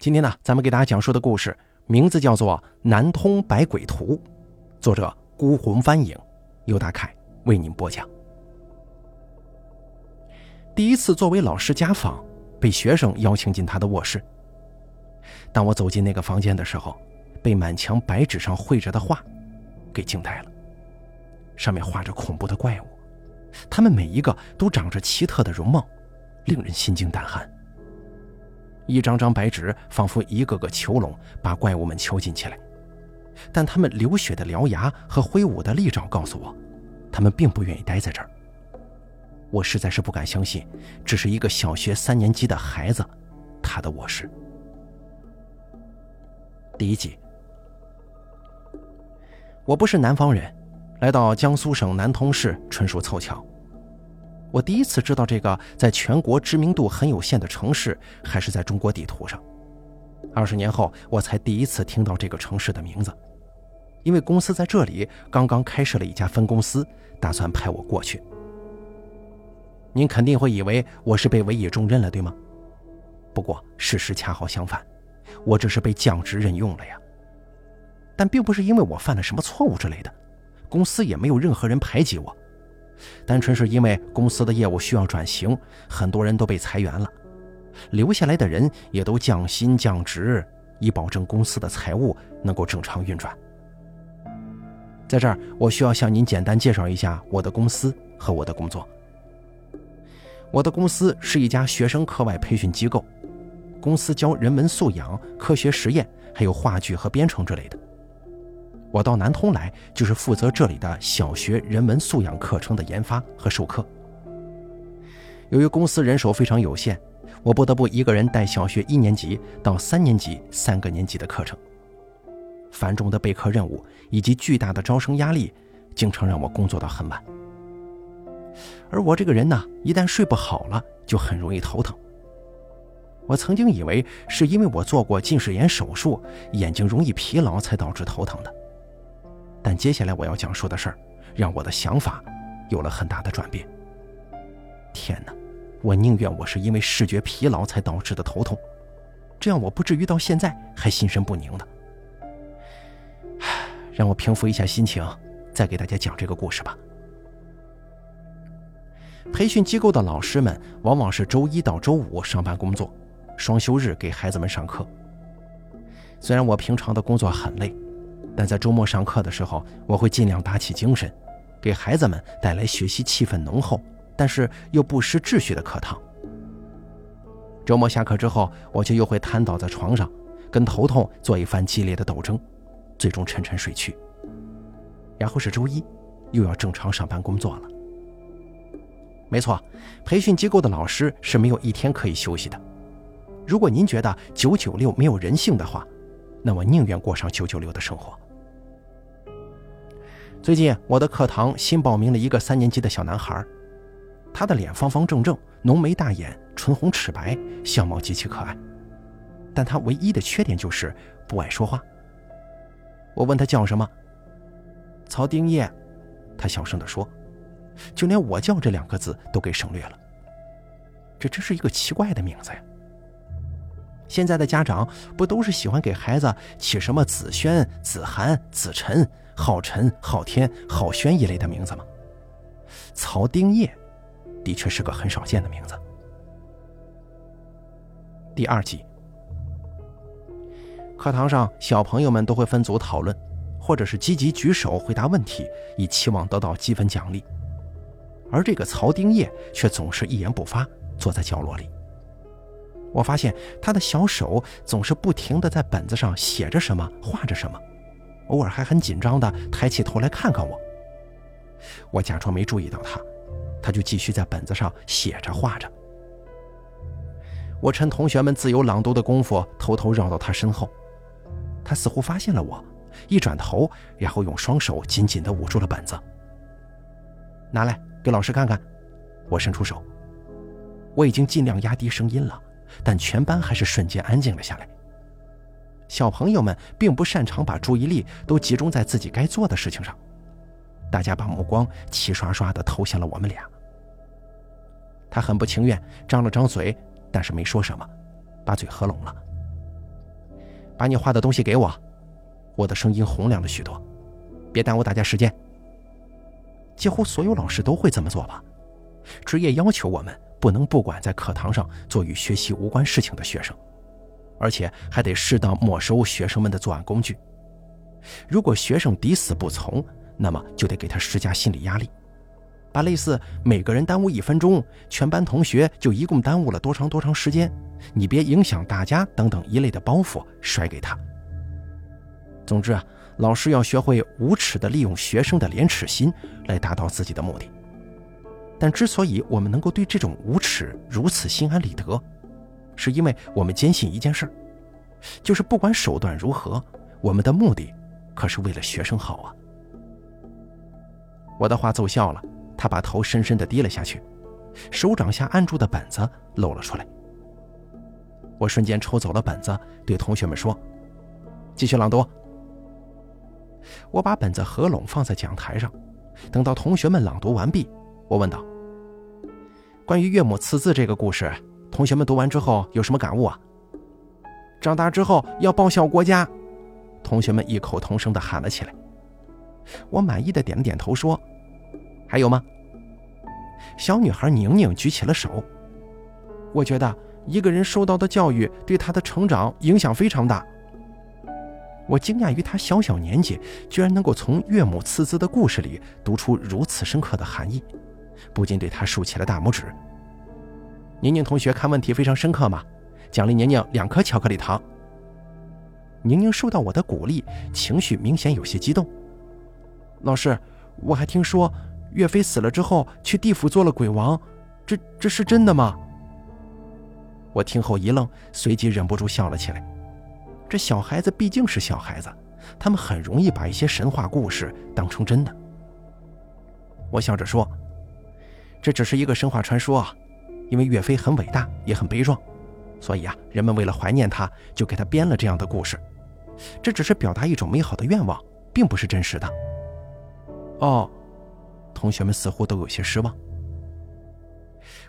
今天呢，咱们给大家讲述的故事名字叫做《南通百鬼图》，作者孤魂翻影，由大凯为您播讲。第一次作为老师家访，被学生邀请进他的卧室。当我走进那个房间的时候，被满墙白纸上绘着的画给惊呆了。上面画着恐怖的怪物，他们每一个都长着奇特的容貌，令人心惊胆寒。一张张白纸仿佛一个个囚笼，把怪物们囚禁起来。但他们流血的獠牙和挥舞的利爪告诉我，他们并不愿意待在这儿。我实在是不敢相信，这是一个小学三年级的孩子，他的卧室。第一集，我不是南方人，来到江苏省南通市纯属凑巧。我第一次知道这个在全国知名度很有限的城市，还是在中国地图上。二十年后，我才第一次听到这个城市的名字，因为公司在这里刚刚开设了一家分公司，打算派我过去。您肯定会以为我是被委以重任了，对吗？不过事实恰好相反，我只是被降职任用了呀。但并不是因为我犯了什么错误之类的，公司也没有任何人排挤我。单纯是因为公司的业务需要转型，很多人都被裁员了，留下来的人也都降薪降职，以保证公司的财务能够正常运转。在这儿，我需要向您简单介绍一下我的公司和我的工作。我的公司是一家学生课外培训机构，公司教人文素养、科学实验，还有话剧和编程之类的。我到南通来，就是负责这里的小学人文素养课程的研发和授课。由于公司人手非常有限，我不得不一个人带小学一年级到三年级三个年级的课程。繁重的备课任务以及巨大的招生压力，经常让我工作到很晚。而我这个人呢，一旦睡不好了，就很容易头疼。我曾经以为是因为我做过近视眼手术，眼睛容易疲劳才导致头疼的。但接下来我要讲述的事儿，让我的想法有了很大的转变。天哪，我宁愿我是因为视觉疲劳才导致的头痛，这样我不至于到现在还心神不宁的。让我平复一下心情，再给大家讲这个故事吧。培训机构的老师们往往是周一到周五上班工作，双休日给孩子们上课。虽然我平常的工作很累。但在周末上课的时候，我会尽量打起精神，给孩子们带来学习气氛浓厚，但是又不失秩序的课堂。周末下课之后，我就又会瘫倒在床上，跟头痛做一番激烈的斗争，最终沉沉睡去。然后是周一，又要正常上班工作了。没错，培训机构的老师是没有一天可以休息的。如果您觉得九九六没有人性的话，那我宁愿过上九九六的生活。最近我的课堂新报名了一个三年级的小男孩，他的脸方方正正，浓眉大眼，唇红齿白，相貌极其可爱。但他唯一的缺点就是不爱说话。我问他叫什么，曹丁业，他小声地说，就连我叫这两个字都给省略了。这真是一个奇怪的名字呀。现在的家长不都是喜欢给孩子起什么子轩、子涵、子晨、浩辰、浩天、浩轩一类的名字吗？曹丁业，的确是个很少见的名字。第二集，课堂上小朋友们都会分组讨论，或者是积极举手回答问题，以期望得到积分奖励。而这个曹丁业却总是一言不发，坐在角落里。我发现他的小手总是不停地在本子上写着什么，画着什么，偶尔还很紧张地抬起头来看看我。我假装没注意到他，他就继续在本子上写着画着。我趁同学们自由朗读的功夫，偷偷绕到他身后。他似乎发现了我，一转头，然后用双手紧紧地捂住了本子。拿来给老师看看。我伸出手，我已经尽量压低声音了。但全班还是瞬间安静了下来。小朋友们并不擅长把注意力都集中在自己该做的事情上，大家把目光齐刷刷地投向了我们俩。他很不情愿，张了张嘴，但是没说什么，把嘴合拢了。把你画的东西给我。我的声音洪亮了许多，别耽误大家时间。几乎所有老师都会这么做吧？职业要求我们不能不管在课堂上做与学习无关事情的学生，而且还得适当没收学生们的作案工具。如果学生抵死不从，那么就得给他施加心理压力，把类似每个人耽误一分钟，全班同学就一共耽误了多长多长时间，你别影响大家等等一类的包袱甩给他。总之啊，老师要学会无耻地利用学生的廉耻心来达到自己的目的。但之所以我们能够对这种无耻如此心安理得，是因为我们坚信一件事，就是不管手段如何，我们的目的可是为了学生好啊。我的话奏效了，他把头深深地低了下去，手掌下按住的本子露了出来。我瞬间抽走了本子，对同学们说：“继续朗读。”我把本子合拢放在讲台上，等到同学们朗读完毕，我问道：“关于岳母刺字这个故事，同学们读完之后有什么感悟啊？”长大之后要报效国家，同学们异口同声地喊了起来。我满意的点了点头，说：“还有吗？”小女孩宁宁举起了手。我觉得一个人受到的教育对他的成长影响非常大。我惊讶于他小小年纪居然能够从岳母刺字的故事里读出如此深刻的含义，不禁对他竖起了大拇指。宁宁同学看问题非常深刻嘛，奖励宁宁两颗巧克力糖。宁宁受到我的鼓励，情绪明显有些激动。老师，我还听说岳飞死了之后去地府做了鬼王，这这是真的吗？我听后一愣，随即忍不住笑了起来。这小孩子毕竟是小孩子，他们很容易把一些神话故事当成真的。我笑着说：“这只是一个神话传说啊，因为岳飞很伟大，也很悲壮，所以啊，人们为了怀念他，就给他编了这样的故事。这只是表达一种美好的愿望，并不是真实的。”哦，同学们似乎都有些失望。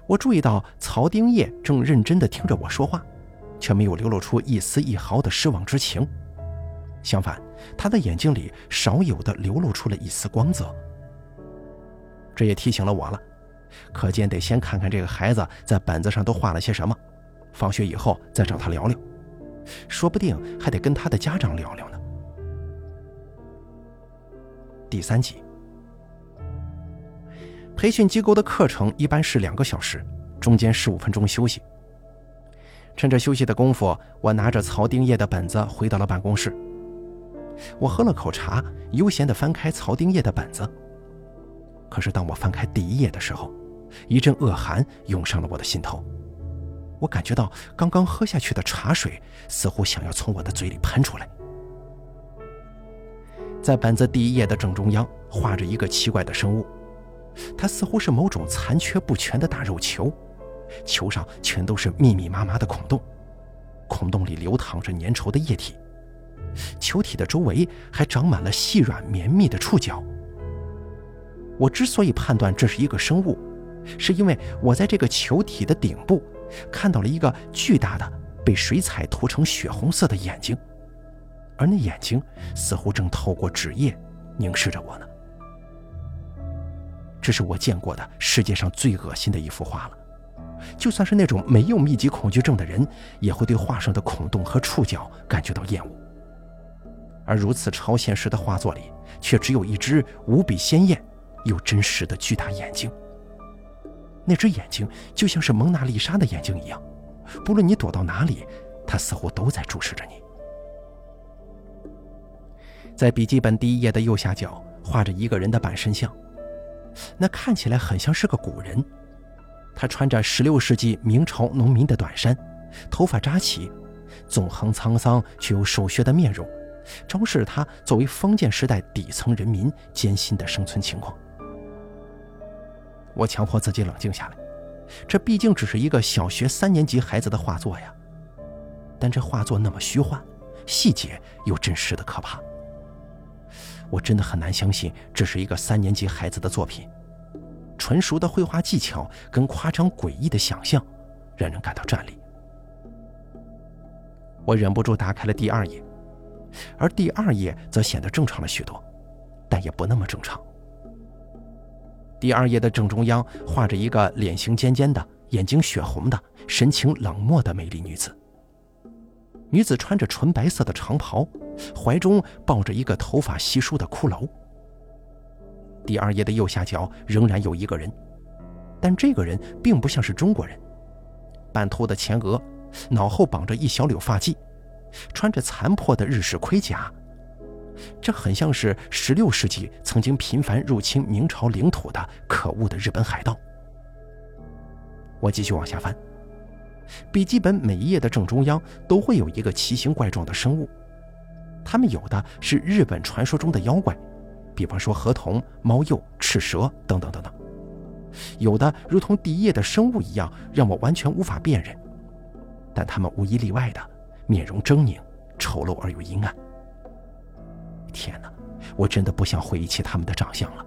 我注意到曹丁业正认真地听着我说话。却没有流露出一丝一毫的失望之情，相反，他的眼睛里少有的流露出了一丝光泽。这也提醒了我了，可见得先看看这个孩子在本子上都画了些什么，放学以后再找他聊聊，说不定还得跟他的家长聊聊呢。第三集，培训机构的课程一般是两个小时，中间十五分钟休息。趁着休息的功夫，我拿着曹丁业的本子回到了办公室。我喝了口茶，悠闲地翻开曹丁业的本子。可是当我翻开第一页的时候，一阵恶寒涌上了我的心头。我感觉到刚刚喝下去的茶水似乎想要从我的嘴里喷出来。在本子第一页的正中央画着一个奇怪的生物，它似乎是某种残缺不全的大肉球。球上全都是密密麻麻的孔洞，孔洞里流淌着粘稠的液体，球体的周围还长满了细软绵密的触角。我之所以判断这是一个生物，是因为我在这个球体的顶部看到了一个巨大的被水彩涂成血红色的眼睛，而那眼睛似乎正透过纸页凝视着我呢。这是我见过的世界上最恶心的一幅画了。就算是那种没有密集恐惧症的人，也会对画上的孔洞和触角感觉到厌恶。而如此超现实的画作里，却只有一只无比鲜艳又真实的巨大眼睛。那只眼睛就像是蒙娜丽莎的眼睛一样，不论你躲到哪里，它似乎都在注视着你。在笔记本第一页的右下角画着一个人的半身像，那看起来很像是个古人。他穿着16世纪明朝农民的短衫，头发扎起，纵横沧桑却又瘦削的面容，昭示着他作为封建时代底层人民艰辛的生存情况。我强迫自己冷静下来，这毕竟只是一个小学三年级孩子的画作呀。但这画作那么虚幻，细节又真实的可怕。我真的很难相信这是一个三年级孩子的作品。纯熟的绘画技巧跟夸张诡异的想象，让人感到战栗。我忍不住打开了第二页，而第二页则显得正常了许多，但也不那么正常。第二页的正中央画着一个脸型尖尖的、眼睛血红的、神情冷漠的美丽女子。女子穿着纯白色的长袍，怀中抱着一个头发稀疏的骷髅。第二页的右下角仍然有一个人，但这个人并不像是中国人，半秃的前额，脑后绑着一小绺发髻，穿着残破的日式盔甲，这很像是十六世纪曾经频繁入侵明朝领土的可恶的日本海盗。我继续往下翻，笔记本每一页的正中央都会有一个奇形怪状的生物，他们有的是日本传说中的妖怪。比方说河童、猫鼬、赤蛇等等等等，有的如同第一页的生物一样，让我完全无法辨认。但他们无一例外的面容狰狞、丑陋而又阴暗。天哪，我真的不想回忆起他们的长相了，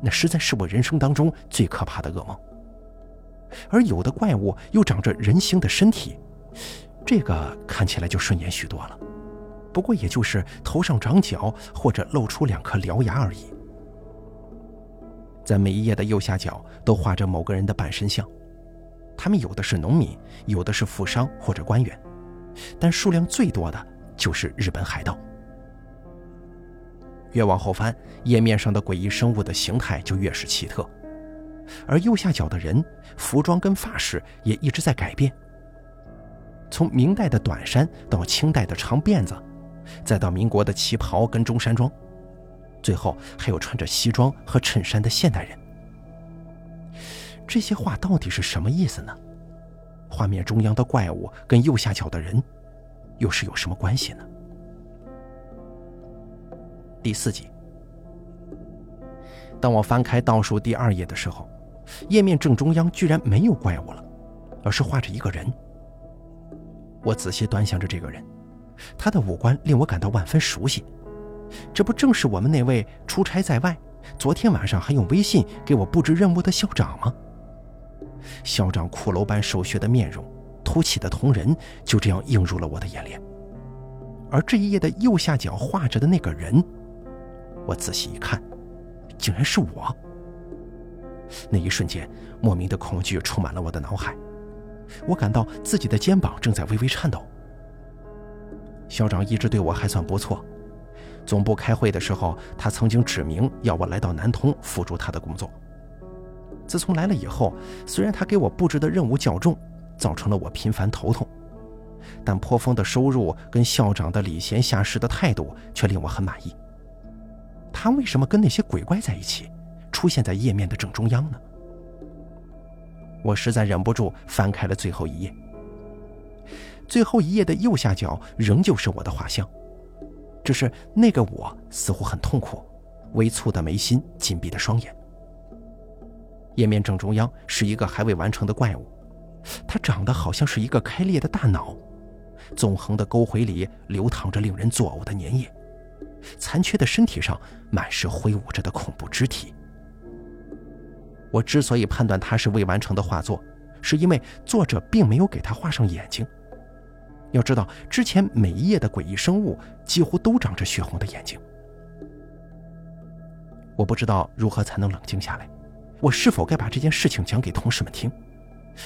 那实在是我人生当中最可怕的噩梦。而有的怪物又长着人形的身体，这个看起来就顺眼许多了。不过也就是头上长角，或者露出两颗獠牙而已。在每一页的右下角都画着某个人的半身像，他们有的是农民，有的是富商或者官员，但数量最多的就是日本海盗。越往后翻，页面上的诡异生物的形态就越是奇特，而右下角的人服装跟发饰也一直在改变，从明代的短衫到清代的长辫子。再到民国的旗袍跟中山装，最后还有穿着西装和衬衫的现代人。这些话到底是什么意思呢？画面中央的怪物跟右下角的人，又是有什么关系呢？第四集，当我翻开倒数第二页的时候，页面正中央居然没有怪物了，而是画着一个人。我仔细端详着这个人。他的五官令我感到万分熟悉，这不正是我们那位出差在外，昨天晚上还用微信给我布置任务的校长吗？校长骷髅般瘦削的面容，凸起的瞳仁，就这样映入了我的眼帘。而这一页的右下角画着的那个人，我仔细一看，竟然是我。那一瞬间，莫名的恐惧充满了我的脑海，我感到自己的肩膀正在微微颤抖。校长一直对我还算不错。总部开会的时候，他曾经指明要我来到南通辅助他的工作。自从来了以后，虽然他给我布置的任务较重，造成了我频繁头痛，但颇丰的收入跟校长的礼贤下士的态度却令我很满意。他为什么跟那些鬼怪在一起，出现在页面的正中央呢？我实在忍不住翻开了最后一页。最后一页的右下角仍旧是我的画像，只是那个我似乎很痛苦，微蹙的眉心，紧闭的双眼。页面正中央是一个还未完成的怪物，它长得好像是一个开裂的大脑，纵横的沟回里流淌着令人作呕的粘液，残缺的身体上满是挥舞着的恐怖肢体。我之所以判断它是未完成的画作，是因为作者并没有给他画上眼睛。要知道，之前每一页的诡异生物几乎都长着血红的眼睛。我不知道如何才能冷静下来，我是否该把这件事情讲给同事们听，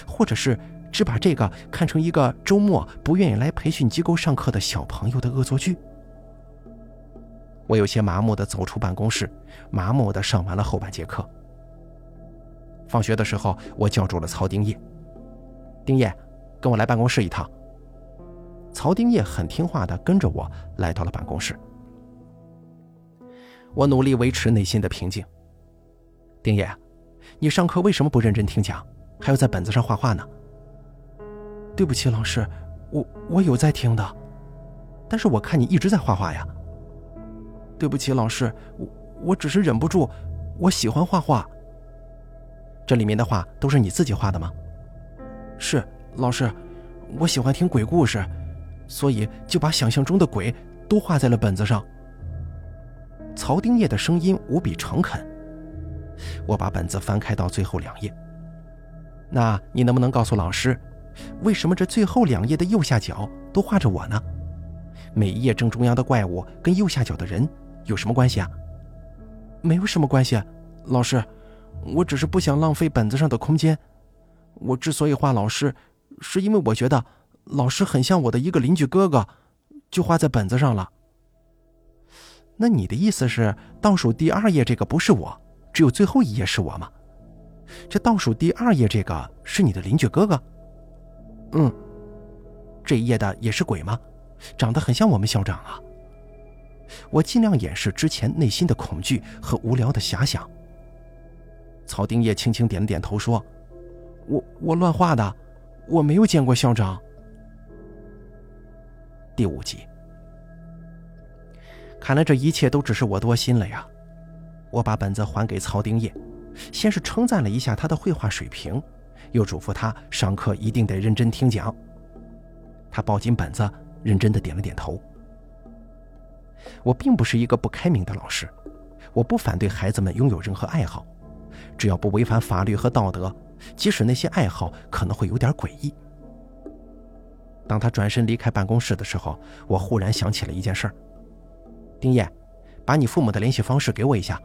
或者是只把这个看成一个周末不愿意来培训机构上课的小朋友的恶作剧？我有些麻木地走出办公室，麻木地上完了后半节课。放学的时候，我叫住了曹丁业：“丁业，跟我来办公室一趟。”曹丁业很听话的跟着我来到了办公室。我努力维持内心的平静。丁业，你上课为什么不认真听讲，还要在本子上画画呢？对不起，老师，我我有在听的，但是我看你一直在画画呀。对不起，老师，我我只是忍不住，我喜欢画画。这里面的画都是你自己画的吗？是，老师，我喜欢听鬼故事。所以就把想象中的鬼都画在了本子上。曹丁业的声音无比诚恳。我把本子翻开到最后两页。那你能不能告诉老师，为什么这最后两页的右下角都画着我呢？每一页正中央的怪物跟右下角的人有什么关系啊？没有什么关系，老师，我只是不想浪费本子上的空间。我之所以画老师，是因为我觉得老师很像我的一个邻居哥哥，就画在本子上了。那你的意思是，倒数第二页这个不是我，只有最后一页是我吗？这倒数第二页这个是你的邻居哥哥？嗯，这一页的也是鬼吗？长得很像我们校长啊！我尽量掩饰之前内心的恐惧和无聊的遐想。曹丁叶轻轻点了点头，说：“我我乱画的，我没有见过校长。”第五集，看来这一切都只是我多心了呀！我把本子还给曹丁叶，先是称赞了一下他的绘画水平，又嘱咐他上课一定得认真听讲。他抱紧本子。认真的点了点头。我并不是一个不开明的老师，我不反对孩子们拥有任何爱好，只要不违反法律和道德，即使那些爱好可能会有点诡异。当他转身离开办公室的时候，我忽然想起了一件事儿。丁叶，把你父母的联系方式给我一下。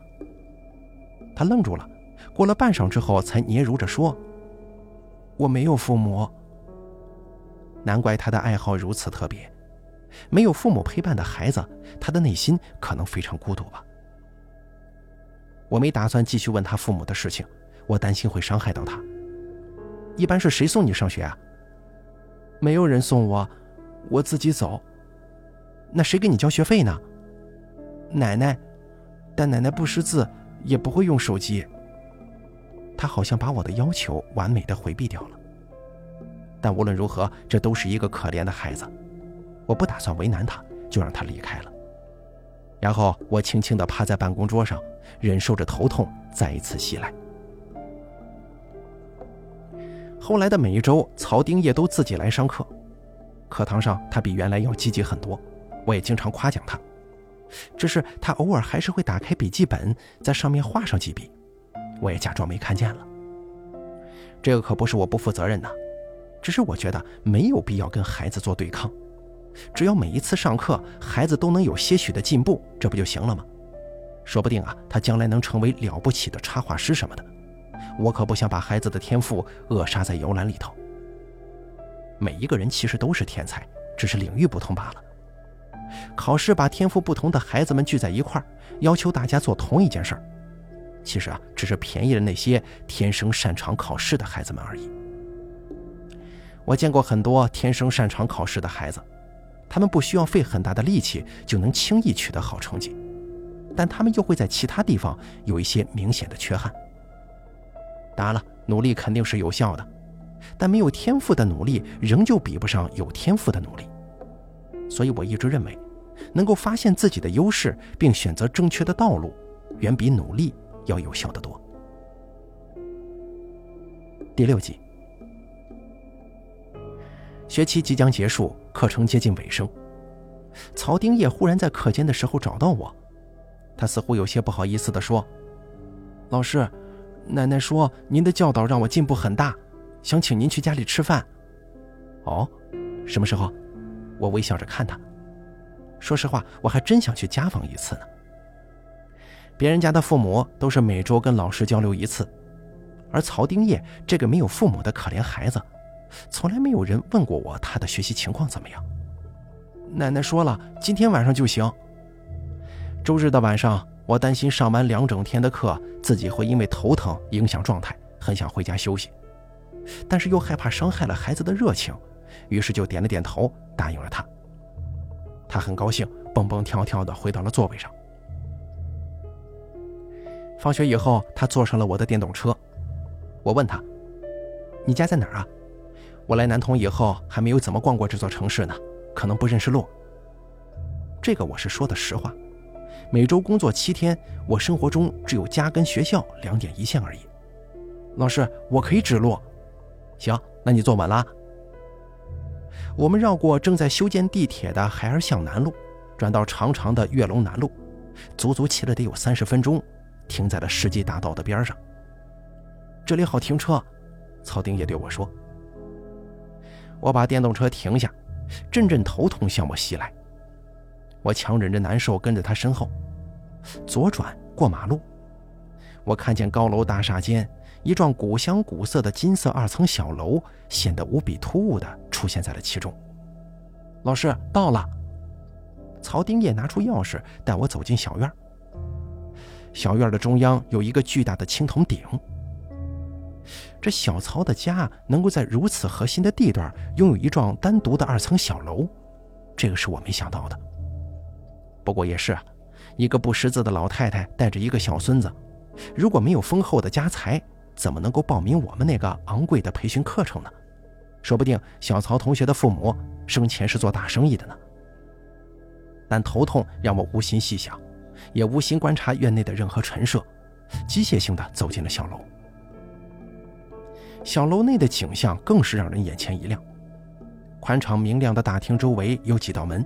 他愣住了，过了半晌之后，才嗫嚅着说：“我没有父母。”难怪他的爱好如此特别，没有父母陪伴的孩子，他的内心可能非常孤独吧。我没打算继续问他父母的事情，我担心会伤害到他。一般是谁送你上学啊？没有人送我，我自己走。那谁给你交学费呢？奶奶，但奶奶不识字，也不会用手机。他好像把我的要求完美的回避掉了。但无论如何，这都是一个可怜的孩子，我不打算为难他，就让他离开了。然后我轻轻地趴在办公桌上，忍受着头痛再一次袭来。后来的每一周，曹丁叶都自己来上课，课堂上他比原来要积极很多，我也经常夸奖他。只是他偶尔还是会打开笔记本，在上面画上几笔，我也假装没看见了。这个可不是我不负责任的。只是我觉得没有必要跟孩子做对抗，只要每一次上课孩子都能有些许的进步，这不就行了吗？说不定啊，他将来能成为了不起的插画师什么的。我可不想把孩子的天赋扼杀在摇篮里头。每一个人其实都是天才，只是领域不同罢了。考试把天赋不同的孩子们聚在一块儿，要求大家做同一件事儿，其实啊，只是便宜了那些天生擅长考试的孩子们而已。我见过很多天生擅长考试的孩子，他们不需要费很大的力气就能轻易取得好成绩，但他们又会在其他地方有一些明显的缺憾。当然了，努力肯定是有效的，但没有天赋的努力仍旧比不上有天赋的努力。所以我一直认为，能够发现自己的优势并选择正确的道路，远比努力要有效的多。第六集。学期即将结束，课程接近尾声。曹丁叶忽然在课间的时候找到我，他似乎有些不好意思地说：“老师，奶奶说您的教导让我进步很大，想请您去家里吃饭。”“哦，什么时候？”我微笑着看他。说实话，我还真想去家访一次呢。别人家的父母都是每周跟老师交流一次，而曹丁叶这个没有父母的可怜孩子。从来没有人问过我他的学习情况怎么样。奶奶说了，今天晚上就行。周日的晚上，我担心上完两整天的课，自己会因为头疼影响状态，很想回家休息，但是又害怕伤害了孩子的热情，于是就点了点头，答应了他。他很高兴，蹦蹦跳跳地回到了座位上。放学以后，他坐上了我的电动车。我问他：“你家在哪儿啊？”我来南通以后还没有怎么逛过这座城市呢，可能不认识路。这个我是说的实话。每周工作七天，我生活中只有家跟学校两点一线而已。老师，我可以指路。行，那你坐稳了。我们绕过正在修建地铁的海尔巷南路，转到长长的跃龙南路，足足骑了得有三十分钟，停在了世纪大道的边上。这里好停车，曹丁也对我说。我把电动车停下，阵阵头痛向我袭来。我强忍着难受，跟着他身后，左转过马路。我看见高楼大厦间一幢古香古色的金色二层小楼，显得无比突兀地出现在了其中。老师到了。曹丁业拿出钥匙，带我走进小院。小院的中央有一个巨大的青铜鼎。这小曹的家能够在如此核心的地段拥有一幢单独的二层小楼，这个是我没想到的。不过也是啊，一个不识字的老太太带着一个小孙子，如果没有丰厚的家财，怎么能够报名我们那个昂贵的培训课程呢？说不定小曹同学的父母生前是做大生意的呢。但头痛让我无心细想，也无心观察院内的任何陈设，机械性的走进了小楼。小楼内的景象更是让人眼前一亮，宽敞明亮的大厅周围有几道门。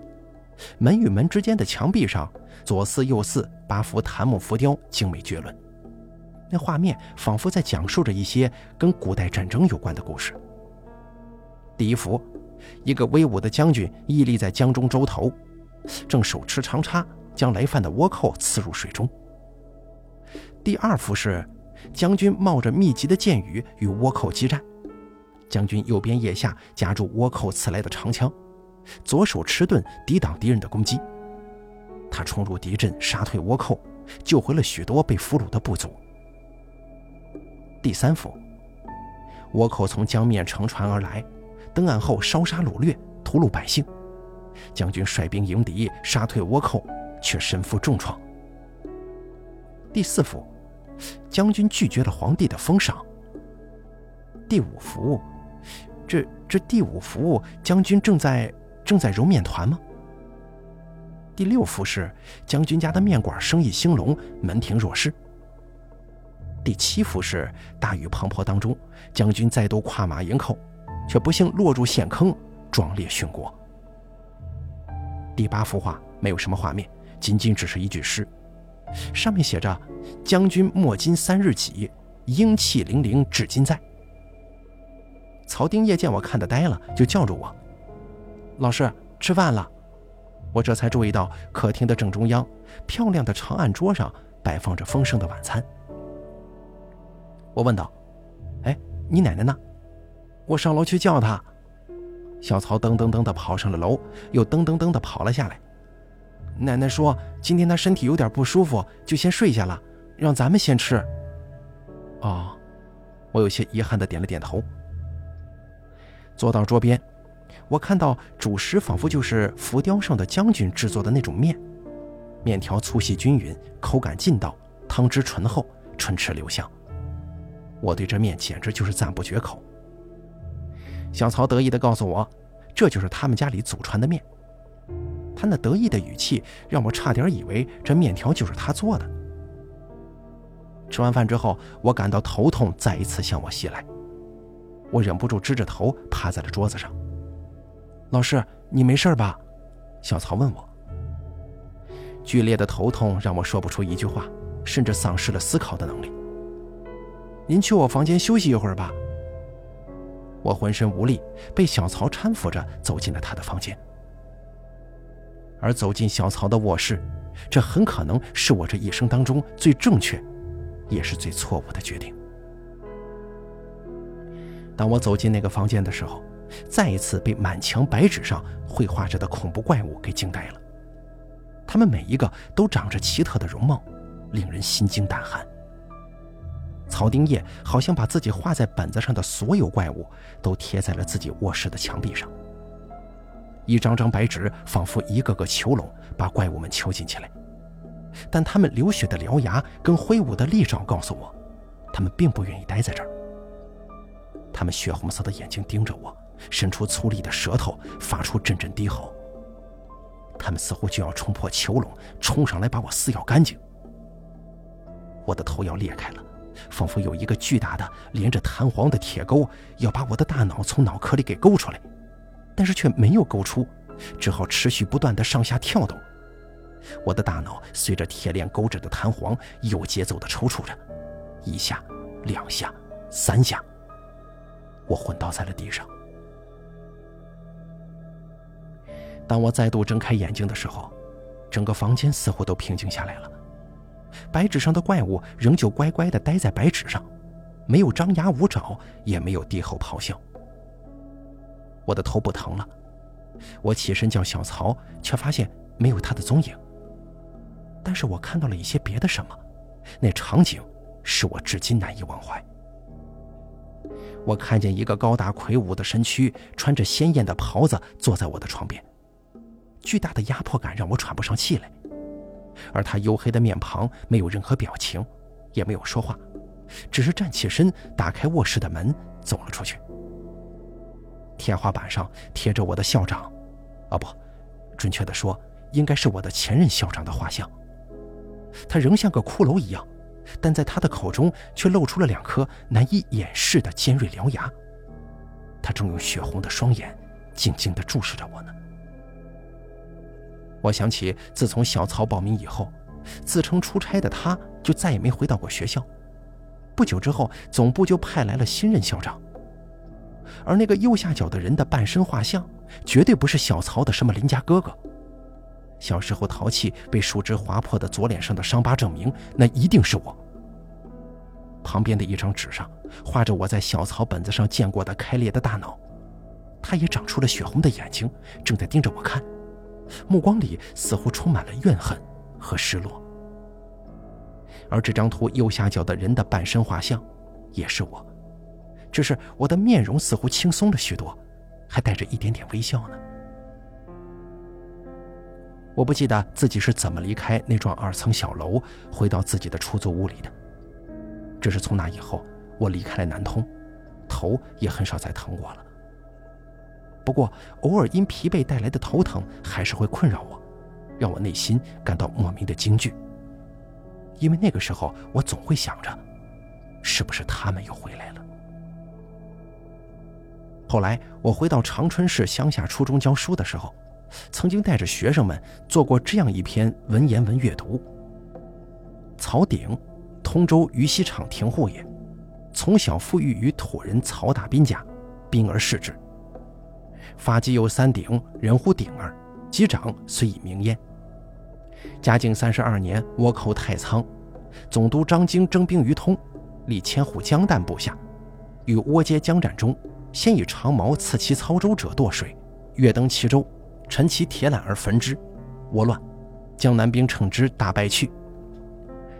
门与门之间的墙壁上，左四右四八幅檀木浮雕，精美绝伦。那画面仿佛在讲述着一些跟古代战争有关的故事。第一幅，一个威武的将军屹立在江中洲头，正手持长叉将来犯的倭寇刺入水中。第二幅是将军冒着密集的箭雨与倭寇激战，将军右边腋下夹住倭寇刺来的长枪。左手持盾抵挡敌人的攻击，他冲入敌阵，杀退倭寇，救回了许多被俘虏的部族。第三幅，倭寇从江面乘船而来，登岸后烧杀掳掠，屠戮百姓。将军率兵迎敌，杀退倭寇，却身负重创。第四幅，将军拒绝了皇帝的封赏。第五幅，这这第五幅，将军正在。正在揉面团吗？第六幅是将军家的面馆生意兴隆，门庭若市。第七幅是大雨滂沱当中，将军再度跨马迎寇，却不幸落入陷坑，壮烈殉国。第八幅画没有什么画面，仅仅只是一句诗，上面写着：“将军莫金三日起，英气凌凌至今在。”曹丁业见我看得呆了，就叫住我。老师，吃饭了。我这才注意到客厅的正中央，漂亮的长案桌上摆放着丰盛的晚餐。我问道：“哎，你奶奶呢？”我上楼去叫她。小曹噔噔噔地跑上了楼，又噔噔噔地跑了下来。奶奶说：“今天她身体有点不舒服，就先睡下了，让咱们先吃。”哦，我有些遗憾地点了点头，坐到桌边。我看到主食仿佛就是浮雕上的将军制作的那种面，面条粗细均匀，口感劲道，汤汁醇厚，唇齿留香。我对这面简直就是赞不绝口。小曹得意地告诉我，这就是他们家里祖传的面。他那得意的语气让我差点以为这面条就是他做的。吃完饭之后，我感到头痛再一次向我袭来，我忍不住支着头趴在了桌子上。老师，你没事吧？小曹问我。剧烈的头痛让我说不出一句话，甚至丧失了思考的能力。您去我房间休息一会儿吧。我浑身无力，被小曹搀扶着走进了他的房间。而走进小曹的卧室，这很可能是我这一生当中最正确，也是最错误的决定。当我走进那个房间的时候。再一次被满墙白纸上绘画着的恐怖怪物给惊呆了。他们每一个都长着奇特的容貌，令人心惊胆寒。曹丁业好像把自己画在本子上的所有怪物都贴在了自己卧室的墙壁上。一张张白纸仿佛一个个囚笼，把怪物们囚禁起来。但他们流血的獠牙跟挥舞的利爪告诉我，他们并不愿意待在这儿。他们血红色的眼睛盯着我。伸出粗利的舌头，发出阵阵低吼。他们似乎就要冲破囚笼，冲上来把我撕咬干净。我的头要裂开了，仿佛有一个巨大的连着弹簧的铁钩要把我的大脑从脑壳里给勾出来，但是却没有勾出，只好持续不断的上下跳动。我的大脑随着铁链勾着的弹簧有节奏的抽搐着，一下，两下，三下，我昏倒在了地上。当我再度睁开眼睛的时候，整个房间似乎都平静下来了。白纸上的怪物仍旧乖乖地待在白纸上，没有张牙舞爪，也没有低吼咆哮。我的头不疼了，我起身叫小曹，却发现没有他的踪影。但是我看到了一些别的什么，那场景使我至今难以忘怀。我看见一个高大魁梧的身躯，穿着鲜艳的袍子，坐在我的床边。巨大的压迫感让我喘不上气来，而他黝黑的面庞没有任何表情，也没有说话，只是站起身，打开卧室的门，走了出去。天花板上贴着我的校长，啊不，准确的说，应该是我的前任校长的画像。他仍像个骷髅一样。但在他的口中却露出了两颗难以掩饰的尖锐獠牙，他正用血红的双眼静静地注视着我呢。我想起自从小曹报名以后，自称出差的他就再也没回到过学校。不久之后，总部就派来了新任校长，而那个右下角的人的半身画像，绝对不是小曹的什么邻家哥哥。小时候淘气被树枝划破的左脸上的伤疤证明，那一定是我。旁边的一张纸上画着我在小曹本子上见过的开裂的大脑，他也长出了血红的眼睛，正在盯着我看，目光里似乎充满了怨恨和失落。而这张图右下角的人的半身画像，也是我，只是我的面容似乎轻松了许多，还带着一点点微笑呢。我不记得自己是怎么离开那幢二层小楼，回到自己的出租屋里的。只是从那以后，我离开了南通，头也很少再疼过了。不过，偶尔因疲惫带来的头疼还是会困扰我，让我内心感到莫名的惊惧。因为那个时候，我总会想着，是不是他们又回来了？后来，我回到长春市乡下初中教书的时候。曾经带着学生们做过这样一篇文言文阅读。曹鼎，通州鱼溪厂停户也，从小富裕于土人曹大斌家，兵而视之。发迹有三鼎，人呼鼎儿，机长虽以名焉。嘉靖三十二年，倭寇太仓，总督张京征兵于通，立千户江旦部下，与倭接江战中，先以长矛刺其操舟者堕水，跃登其舟。陈其铁缆而焚之，倭乱，江南兵乘之大败去。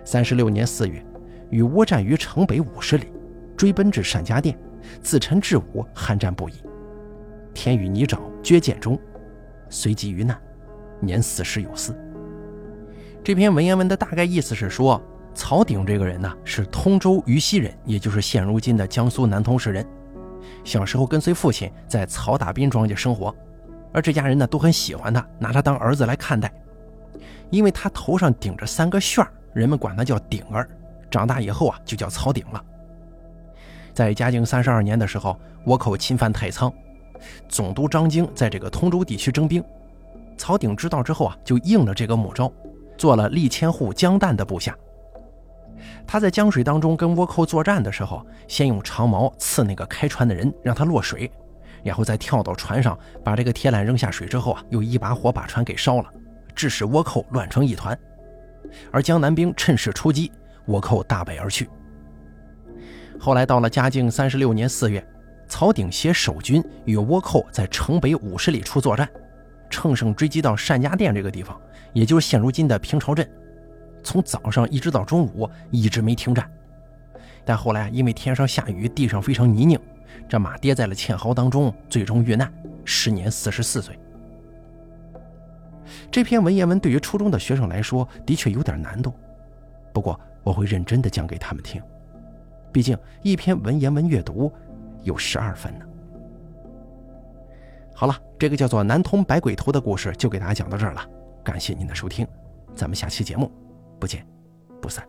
三十六年四月，与倭战于城北五十里，追奔至单家店，自陈至武，酣战不已。天雨泥沼，绝剑中，随即遇难，年四十有四。这篇文言文的大概意思是说，曹鼎这个人呢，是通州渝西人，也就是现如今的江苏南通市人。小时候跟随父亲在曹大斌庄稼生活。而这家人呢都很喜欢他，拿他当儿子来看待，因为他头上顶着三个旋儿，人们管他叫顶儿。长大以后啊，就叫曹鼎了。在嘉靖三十二年的时候，倭寇侵犯太仓，总督张京在这个通州地区征兵，曹鼎知道之后啊，就应了这个母招，做了立千户江旦的部下。他在江水当中跟倭寇作战的时候，先用长矛刺那个开船的人，让他落水。然后再跳到船上，把这个铁缆扔下水之后啊，又一把火把船给烧了，致使倭寇乱成一团。而江南兵趁势出击，倭寇大败而去。后来到了嘉靖三十六年四月，曹鼎携守军与倭寇在城北五十里处作战，乘胜追击到单家店这个地方，也就是现如今的平朝镇。从早上一直到中午，一直没停战。但后来因为天上下雨，地上非常泥泞。这马跌在了堑壕当中，最终遇难，时年四十四岁。这篇文言文对于初中的学生来说的确有点难度，不过我会认真的讲给他们听，毕竟一篇文言文阅读有十二分呢。好了，这个叫做《南通百鬼图》的故事就给大家讲到这儿了，感谢您的收听，咱们下期节目不见不散。